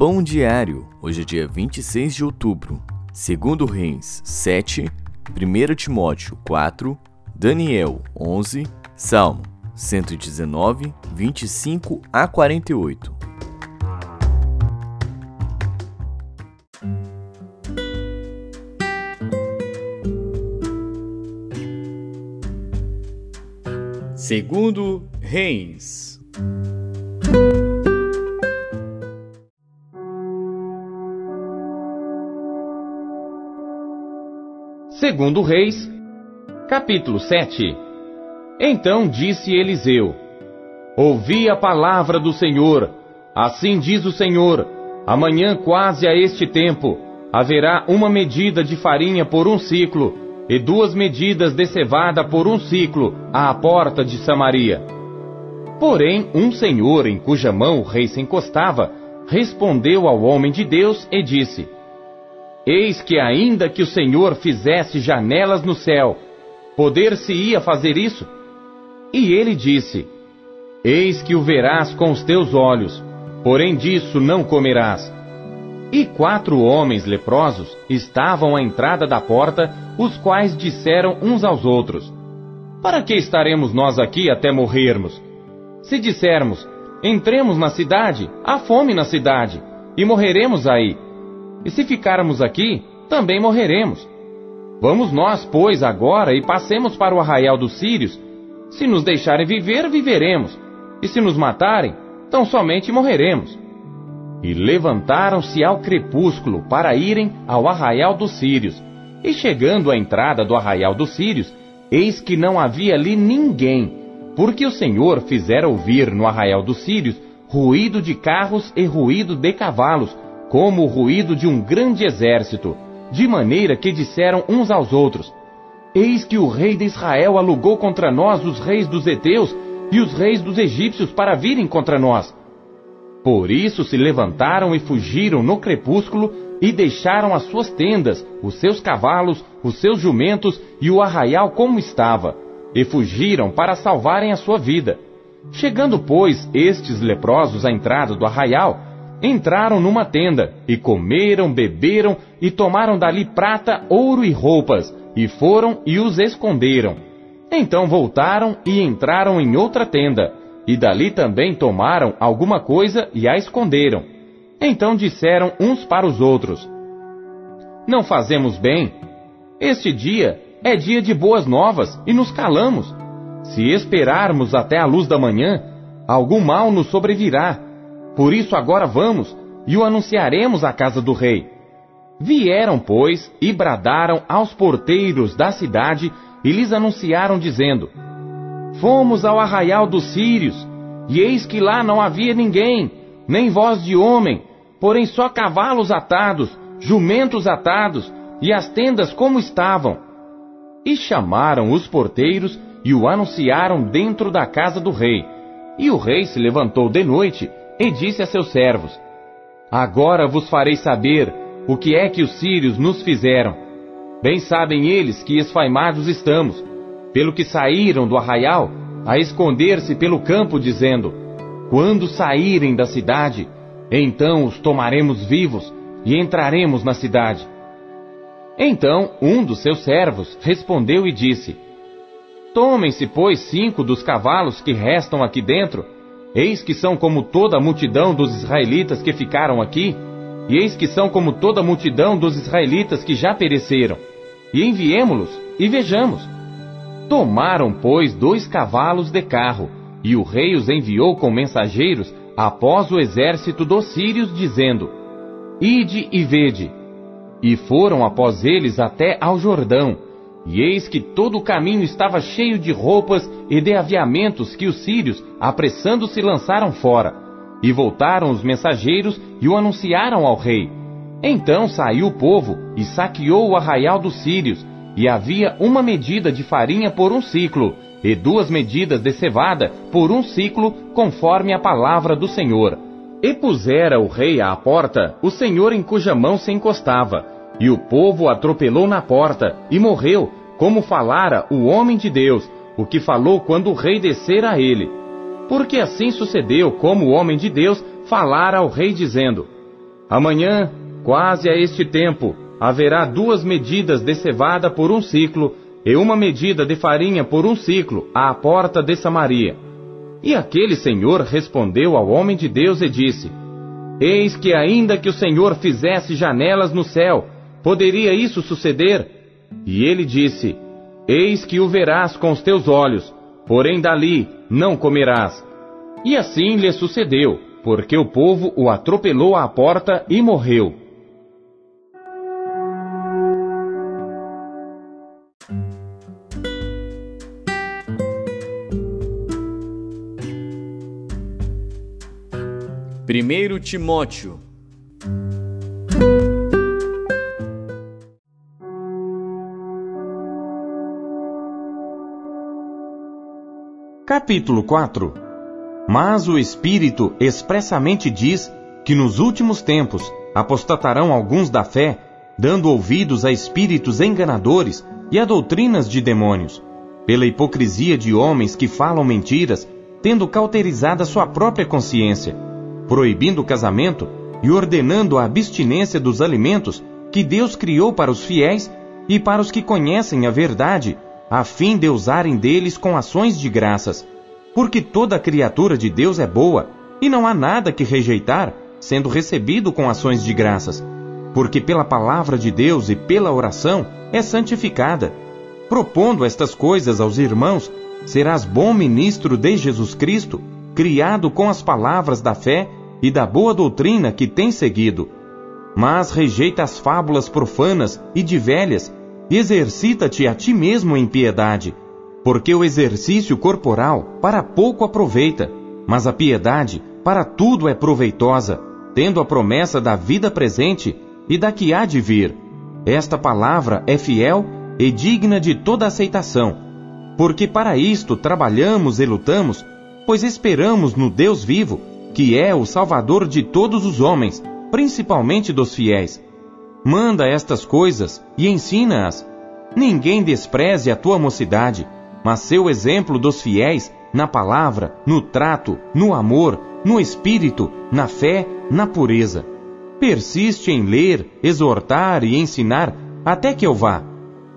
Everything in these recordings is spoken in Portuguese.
Pão Diário, hoje é dia 26 de outubro. Segundo Reis 7, 1 Timóteo 4, Daniel 11, Salmo 119, 25 a 48. Segundo Reis Segundo Reis, capítulo 7. Então disse Eliseu: Ouvi a palavra do Senhor. Assim diz o Senhor: Amanhã, quase a este tempo, haverá uma medida de farinha por um ciclo, e duas medidas de cevada por um ciclo, à porta de Samaria. Porém, um senhor em cuja mão o rei se encostava, respondeu ao homem de Deus e disse: Eis que ainda que o Senhor fizesse janelas no céu, poder-se-ia fazer isso? E ele disse: Eis que o verás com os teus olhos, porém disso não comerás. E quatro homens leprosos estavam à entrada da porta, os quais disseram uns aos outros: Para que estaremos nós aqui até morrermos? Se dissermos: Entremos na cidade, há fome na cidade, e morreremos aí e se ficarmos aqui, também morreremos. Vamos nós, pois, agora e passemos para o arraial dos sírios. Se nos deixarem viver, viveremos. E se nos matarem, tão somente morreremos. E levantaram-se ao crepúsculo para irem ao arraial dos sírios. E chegando à entrada do arraial dos sírios, eis que não havia ali ninguém, porque o Senhor fizera ouvir no arraial dos sírios ruído de carros e ruído de cavalos, como o ruído de um grande exército, de maneira que disseram uns aos outros: Eis que o rei de Israel alugou contra nós os reis dos heteus e os reis dos egípcios para virem contra nós. Por isso se levantaram e fugiram no crepúsculo e deixaram as suas tendas, os seus cavalos, os seus jumentos e o arraial como estava, e fugiram para salvarem a sua vida. Chegando, pois, estes leprosos à entrada do arraial, entraram numa tenda, e comeram, beberam, e tomaram dali prata, ouro e roupas, e foram e os esconderam. Então voltaram e entraram em outra tenda, e dali também tomaram alguma coisa e a esconderam. Então disseram uns para os outros: Não fazemos bem. Este dia é dia de boas novas e nos calamos. Se esperarmos até a luz da manhã, algum mal nos sobrevirá por isso agora vamos e o anunciaremos à casa do rei. Vieram, pois, e bradaram aos porteiros da cidade e lhes anunciaram, dizendo: Fomos ao arraial dos sírios, e eis que lá não havia ninguém, nem voz de homem, porém só cavalos atados, jumentos atados, e as tendas como estavam. E chamaram os porteiros e o anunciaram dentro da casa do rei. E o rei se levantou de noite e disse a seus servos: Agora vos farei saber o que é que os sírios nos fizeram. Bem sabem eles que esfaimados estamos, pelo que saíram do arraial a esconder-se pelo campo, dizendo: Quando saírem da cidade, então os tomaremos vivos e entraremos na cidade. Então um dos seus servos respondeu e disse: Tomem-se, pois, cinco dos cavalos que restam aqui dentro Eis que são como toda a multidão dos israelitas que ficaram aqui, e eis que são como toda a multidão dos israelitas que já pereceram. E enviemo-los, e vejamos. Tomaram, pois, dois cavalos de carro, e o rei os enviou com mensageiros após o exército dos sírios, dizendo: Ide e vede. E foram após eles até ao Jordão, e eis que todo o caminho estava cheio de roupas e de aviamentos que os sírios, apressando-se, lançaram fora. E voltaram os mensageiros e o anunciaram ao rei. Então saiu o povo e saqueou o arraial dos sírios, e havia uma medida de farinha por um ciclo, e duas medidas de cevada por um ciclo, conforme a palavra do Senhor. E pusera o rei à porta o Senhor em cuja mão se encostava, e o povo atropelou na porta, e morreu, como falara o homem de Deus, o que falou quando o rei descera a ele. Porque assim sucedeu como o homem de Deus falara ao rei, dizendo: Amanhã, quase a este tempo, haverá duas medidas de cevada por um ciclo e uma medida de farinha por um ciclo à porta de Samaria. E aquele senhor respondeu ao homem de Deus e disse: Eis que ainda que o Senhor fizesse janelas no céu, poderia isso suceder? E ele disse: Eis que o verás com os teus olhos, porém dali não comerás. E assim lhe sucedeu, porque o povo o atropelou à porta e morreu. Primeiro Timóteo Capítulo 4 Mas o Espírito expressamente diz que nos últimos tempos apostatarão alguns da fé, dando ouvidos a espíritos enganadores e a doutrinas de demônios, pela hipocrisia de homens que falam mentiras, tendo cauterizada sua própria consciência proibindo o casamento e ordenando a abstinência dos alimentos que Deus criou para os fiéis e para os que conhecem a verdade, a fim de usarem deles com ações de graças. Porque toda criatura de Deus é boa, e não há nada que rejeitar, sendo recebido com ações de graças. Porque pela palavra de Deus e pela oração é santificada. Propondo estas coisas aos irmãos, serás bom ministro de Jesus Cristo, criado com as palavras da fé e da boa doutrina que tem seguido. Mas rejeita as fábulas profanas e de velhas, exercita-te a ti mesmo em piedade, porque o exercício corporal para pouco aproveita, mas a piedade para tudo é proveitosa, tendo a promessa da vida presente e da que há de vir. Esta palavra é fiel e digna de toda aceitação, porque para isto trabalhamos e lutamos, pois esperamos no Deus vivo, que é o Salvador de todos os homens, principalmente dos fiéis. Manda estas coisas e ensina-as. Ninguém despreze a tua mocidade, mas seu exemplo dos fiéis na palavra, no trato, no amor, no espírito, na fé, na pureza. Persiste em ler, exortar e ensinar até que eu vá.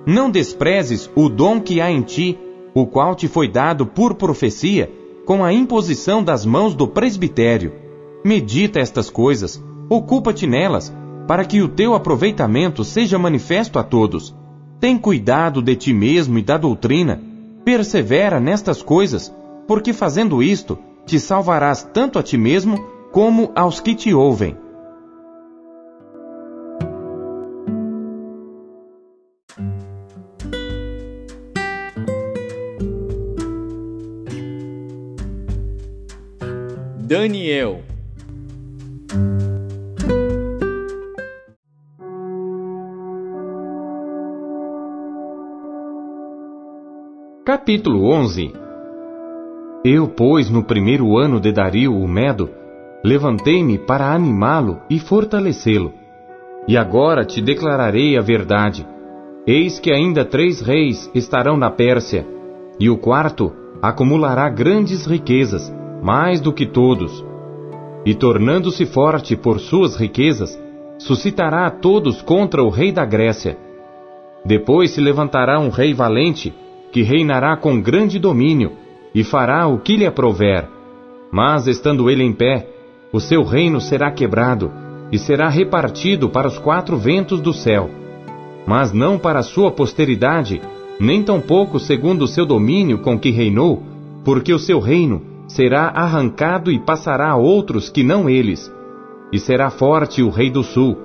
Não desprezes o dom que há em ti, o qual te foi dado por profecia com a imposição das mãos do presbitério. Medita estas coisas, ocupa-te nelas, para que o teu aproveitamento seja manifesto a todos. Tem cuidado de ti mesmo e da doutrina, persevera nestas coisas, porque fazendo isto, te salvarás tanto a ti mesmo como aos que te ouvem. Daniel. Capítulo 11 Eu, pois, no primeiro ano de Dario o Medo, levantei-me para animá-lo e fortalecê-lo. E agora te declararei a verdade. Eis que ainda três reis estarão na Pérsia, e o quarto acumulará grandes riquezas mais do que todos, e tornando-se forte por suas riquezas, suscitará a todos contra o rei da Grécia. Depois se levantará um rei valente, que reinará com grande domínio, e fará o que lhe aprouver. Mas, estando ele em pé, o seu reino será quebrado, e será repartido para os quatro ventos do céu. Mas não para a sua posteridade, nem tampouco segundo o seu domínio com que reinou, porque o seu reino será arrancado e passará a outros que não eles. E será forte o rei do sul,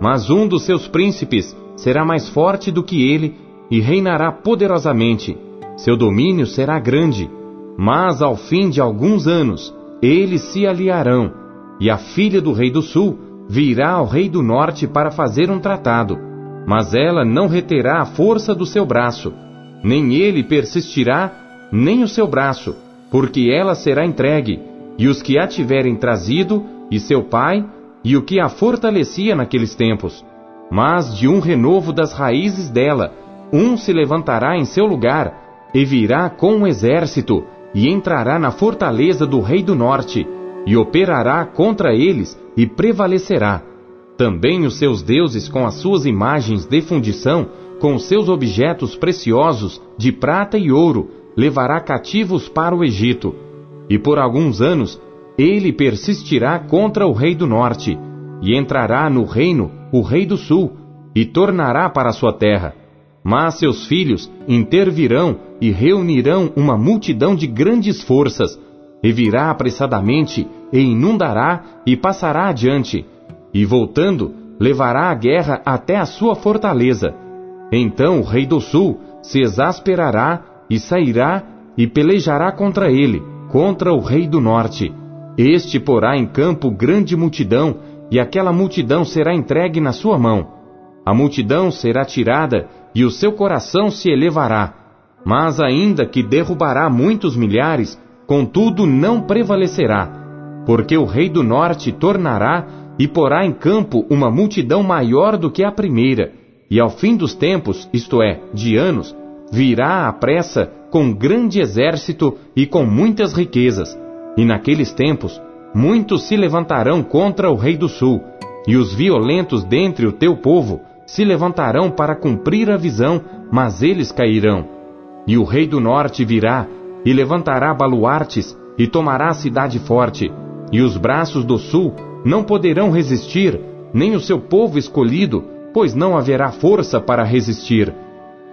mas um dos seus príncipes será mais forte do que ele e reinará poderosamente. Seu domínio será grande, mas ao fim de alguns anos eles se aliarão, e a filha do rei do sul virá ao rei do norte para fazer um tratado. Mas ela não reterá a força do seu braço, nem ele persistirá, nem o seu braço porque ela será entregue, e os que a tiverem trazido, e seu pai, e o que a fortalecia naqueles tempos. Mas de um renovo das raízes dela, um se levantará em seu lugar, e virá com um exército, e entrará na fortaleza do rei do norte, e operará contra eles, e prevalecerá. Também os seus deuses com as suas imagens de fundição, com os seus objetos preciosos de prata e ouro, levará cativos para o Egito. E por alguns anos ele persistirá contra o rei do norte, e entrará no reino o rei do sul, e tornará para sua terra. Mas seus filhos intervirão e reunirão uma multidão de grandes forças, e virá apressadamente, e inundará, e passará adiante, e voltando, levará a guerra até a sua fortaleza. Então o rei do sul se exasperará, e sairá, e pelejará contra ele, contra o rei do norte. Este porá em campo grande multidão, e aquela multidão será entregue na sua mão. A multidão será tirada, e o seu coração se elevará. Mas ainda que derrubará muitos milhares, contudo não prevalecerá, porque o rei do norte tornará e porá em campo uma multidão maior do que a primeira, e ao fim dos tempos, isto é, de anos, virá à pressa com grande exército e com muitas riquezas. E naqueles tempos, muitos se levantarão contra o rei do sul, e os violentos dentre o teu povo se levantarão para cumprir a visão, mas eles cairão. E o rei do norte virá, e levantará baluartes, e tomará a cidade forte, e os braços do sul não poderão resistir, nem o seu povo escolhido, pois não haverá força para resistir.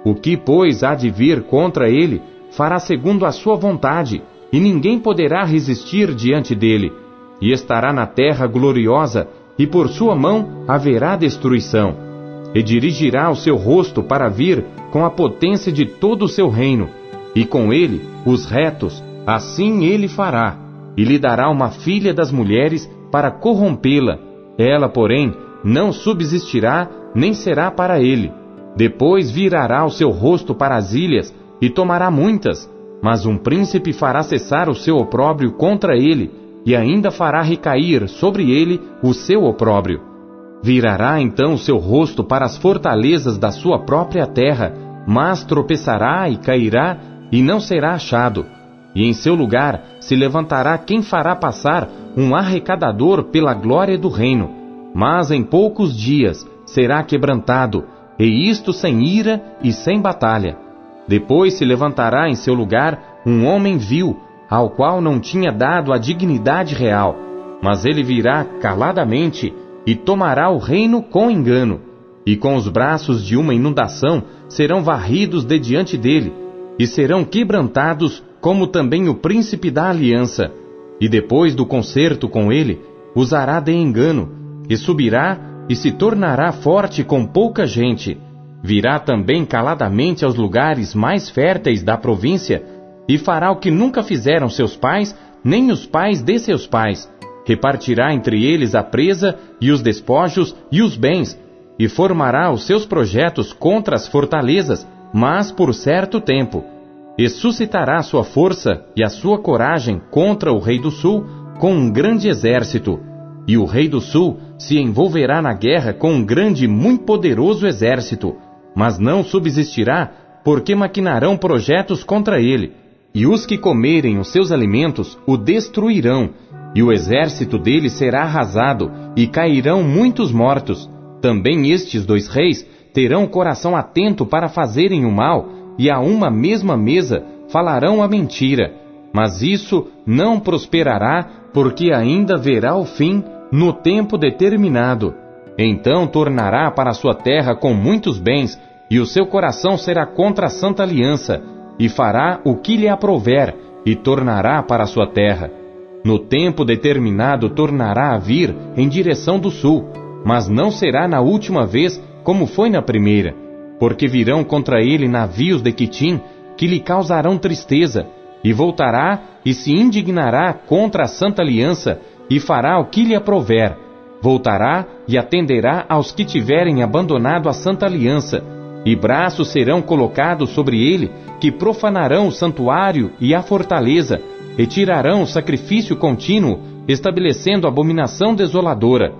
O que, pois, há de vir contra ele, fará segundo a sua vontade, e ninguém poderá resistir diante dele. E estará na terra gloriosa, e por sua mão haverá destruição. E dirigirá o seu rosto para vir com a potência de todo o seu reino, e com ele os retos, assim ele fará, e lhe dará uma filha das mulheres para corrompê-la. Ela, porém, não subsistirá, nem será para ele. Depois virará o seu rosto para as ilhas, e tomará muitas, mas um príncipe fará cessar o seu opróbrio contra ele, e ainda fará recair sobre ele o seu opróbrio. Virará então seu rosto para as fortalezas da sua própria terra, mas tropeçará e cairá, e não será achado. E em seu lugar se levantará quem fará passar um arrecadador pela glória do reino. Mas em poucos dias será quebrantado, e isto sem ira e sem batalha. Depois se levantará em seu lugar um homem vil, ao qual não tinha dado a dignidade real, mas ele virá caladamente e tomará o reino com engano, e com os braços de uma inundação serão varridos de diante dele, e serão quebrantados, como também o príncipe da aliança, e depois do concerto com ele, usará de engano, e subirá e se tornará forte com pouca gente Virá também caladamente aos lugares mais férteis da província e fará o que nunca fizeram seus pais, nem os pais de seus pais. Repartirá entre eles a presa e os despojos e os bens, e formará os seus projetos contra as fortalezas, mas por certo tempo. E suscitará sua força e a sua coragem contra o rei do sul com um grande exército. E o rei do sul se envolverá na guerra com um grande e muito poderoso exército mas não subsistirá, porque maquinarão projetos contra ele, e os que comerem os seus alimentos o destruirão, e o exército dele será arrasado, e cairão muitos mortos. Também estes dois reis terão coração atento para fazerem o mal, e a uma mesma mesa falarão a mentira. Mas isso não prosperará, porque ainda verá o fim no tempo determinado. Então tornará para sua terra com muitos bens, e o seu coração será contra a santa aliança, e fará o que lhe aprouver, e tornará para sua terra. No tempo determinado tornará a vir em direção do sul, mas não será na última vez como foi na primeira, porque virão contra ele navios de Quitim que lhe causarão tristeza, e voltará e se indignará contra a santa aliança, e fará o que lhe aprouver, voltará e atenderá aos que tiverem abandonado a santa aliança, e braços serão colocados sobre ele, que profanarão o santuário e a fortaleza, e tirarão o sacrifício contínuo, estabelecendo abominação desoladora.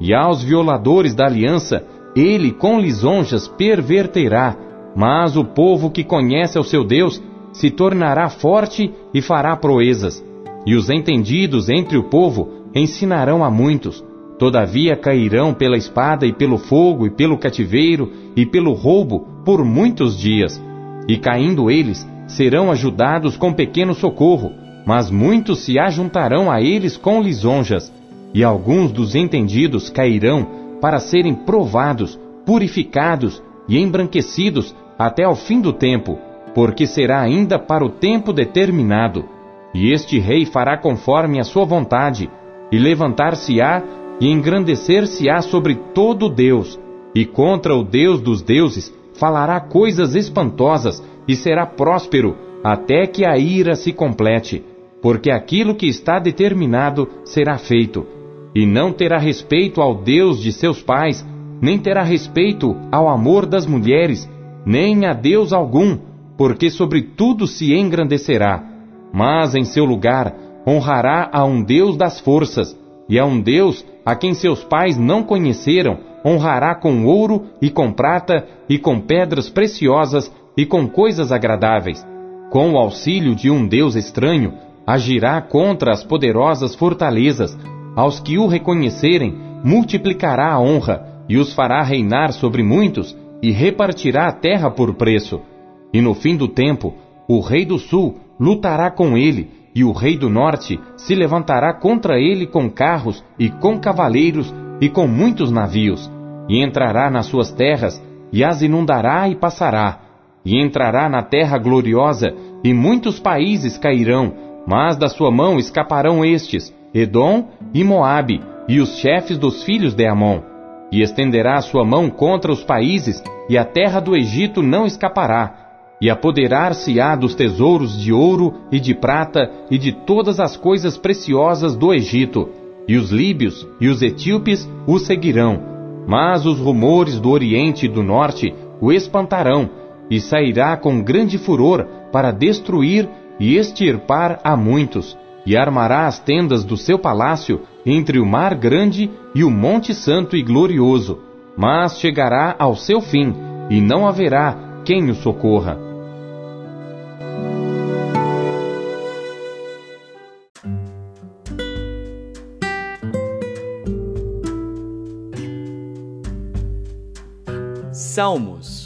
E aos violadores da aliança, ele com lisonjas perverterá, mas o povo que conhece ao seu Deus se tornará forte e fará proezas. E os entendidos entre o povo ensinarão a muitos, Todavia cairão pela espada e pelo fogo e pelo cativeiro e pelo roubo por muitos dias. E caindo eles, serão ajudados com pequeno socorro, mas muitos se ajuntarão a eles com lisonjas. E alguns dos entendidos cairão para serem provados, purificados e embranquecidos até ao fim do tempo, porque será ainda para o tempo determinado. E este rei fará conforme a sua vontade, e levantar-se-á e engrandecer-se-á sobre todo Deus, e contra o Deus dos deuses falará coisas espantosas, e será próspero, até que a ira se complete, porque aquilo que está determinado será feito, e não terá respeito ao Deus de seus pais, nem terá respeito ao amor das mulheres, nem a Deus algum, porque sobre tudo se engrandecerá mas em seu lugar honrará a um Deus das forças, e a um Deus a quem seus pais não conheceram, honrará com ouro e com prata e com pedras preciosas e com coisas agradáveis. Com o auxílio de um Deus estranho, agirá contra as poderosas fortalezas. Aos que o reconhecerem, multiplicará a honra e os fará reinar sobre muitos e repartirá a terra por preço. E no fim do tempo, o rei do sul lutará com ele, e o rei do norte se levantará contra ele com carros e com cavaleiros e com muitos navios, e entrará nas suas terras, e as inundará e passará, e entrará na terra gloriosa, e muitos países cairão, mas da sua mão escaparão estes, Edom e Moabe, e os chefes dos filhos de Amon. E estenderá a sua mão contra os países, e a terra do Egito não escapará, e apoderar-se-á dos tesouros de ouro e de prata e de todas as coisas preciosas do Egito, e os líbios e os etíopes o seguirão. Mas os rumores do Oriente e do Norte o espantarão, e sairá com grande furor para destruir e extirpar a muitos, e armará as tendas do seu palácio entre o mar grande e o monte santo e glorioso. Mas chegará ao seu fim, e não haverá quem o socorra. Salmos.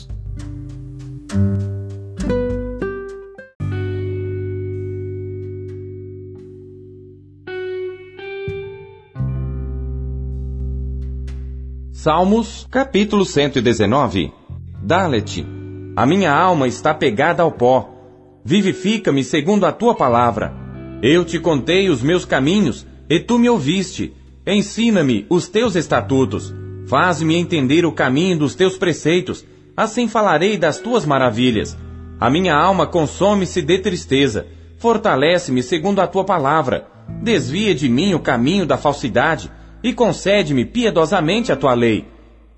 Salmos, capítulo 119. Dalet, a minha alma está pegada ao pó. Vivifica-me segundo a tua palavra. Eu te contei os meus caminhos, e tu me ouviste. Ensina-me os teus estatutos. Faz-me entender o caminho dos teus preceitos, assim falarei das tuas maravilhas. A minha alma consome-se de tristeza, fortalece-me segundo a tua palavra. Desvia de mim o caminho da falsidade e concede-me piedosamente a tua lei.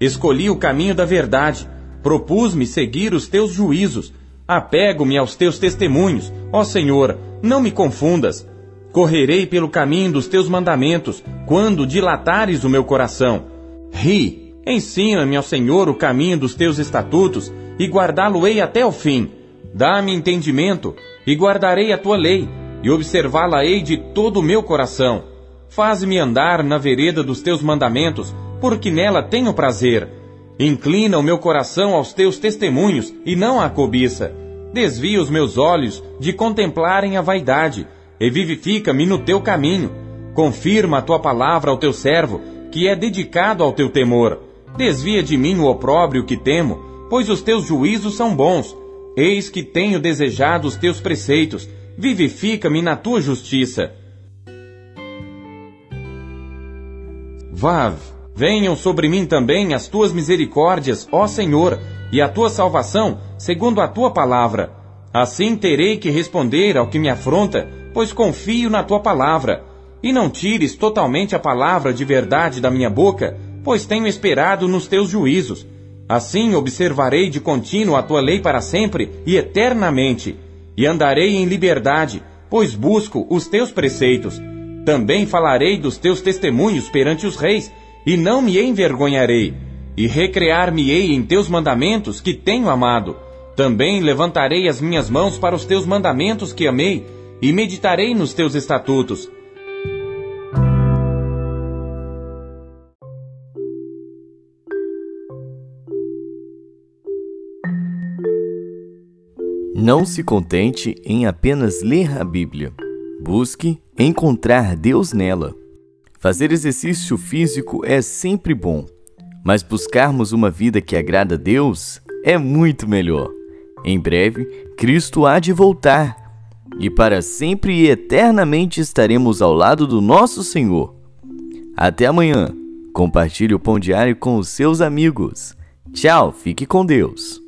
Escolhi o caminho da verdade, propus-me seguir os teus juízos. Apego-me aos teus testemunhos, ó Senhor, não me confundas. Correrei pelo caminho dos teus mandamentos, quando dilatares o meu coração. Ri, ensina-me, ao Senhor, o caminho dos teus estatutos, e guardá-lo-ei até o fim. Dá-me entendimento, e guardarei a tua lei, e observá-la-ei de todo o meu coração. Faz-me andar na vereda dos teus mandamentos, porque nela tenho prazer. Inclina o meu coração aos teus testemunhos, e não à cobiça. Desvia os meus olhos de contemplarem a vaidade, e vivifica-me no teu caminho. Confirma a tua palavra ao teu servo, que é dedicado ao teu temor. Desvia de mim o opróbrio que temo, pois os teus juízos são bons. Eis que tenho desejado os teus preceitos, vivifica-me na tua justiça. Vav, venham sobre mim também as tuas misericórdias, ó Senhor, e a tua salvação, segundo a tua palavra. Assim terei que responder ao que me afronta, pois confio na tua palavra. E não tires totalmente a palavra de verdade da minha boca, pois tenho esperado nos teus juízos. Assim observarei de contínuo a tua lei para sempre e eternamente, e andarei em liberdade, pois busco os teus preceitos. Também falarei dos teus testemunhos perante os reis, e não me envergonharei, e recrear-me-ei em teus mandamentos que tenho amado. Também levantarei as minhas mãos para os teus mandamentos que amei, e meditarei nos teus estatutos. Não se contente em apenas ler a Bíblia Busque encontrar Deus nela. Fazer exercício físico é sempre bom, mas buscarmos uma vida que agrada a Deus é muito melhor. Em breve, Cristo há de voltar e para sempre e eternamente estaremos ao lado do nosso Senhor. Até amanhã. Compartilhe o pão diário com os seus amigos. Tchau, fique com Deus.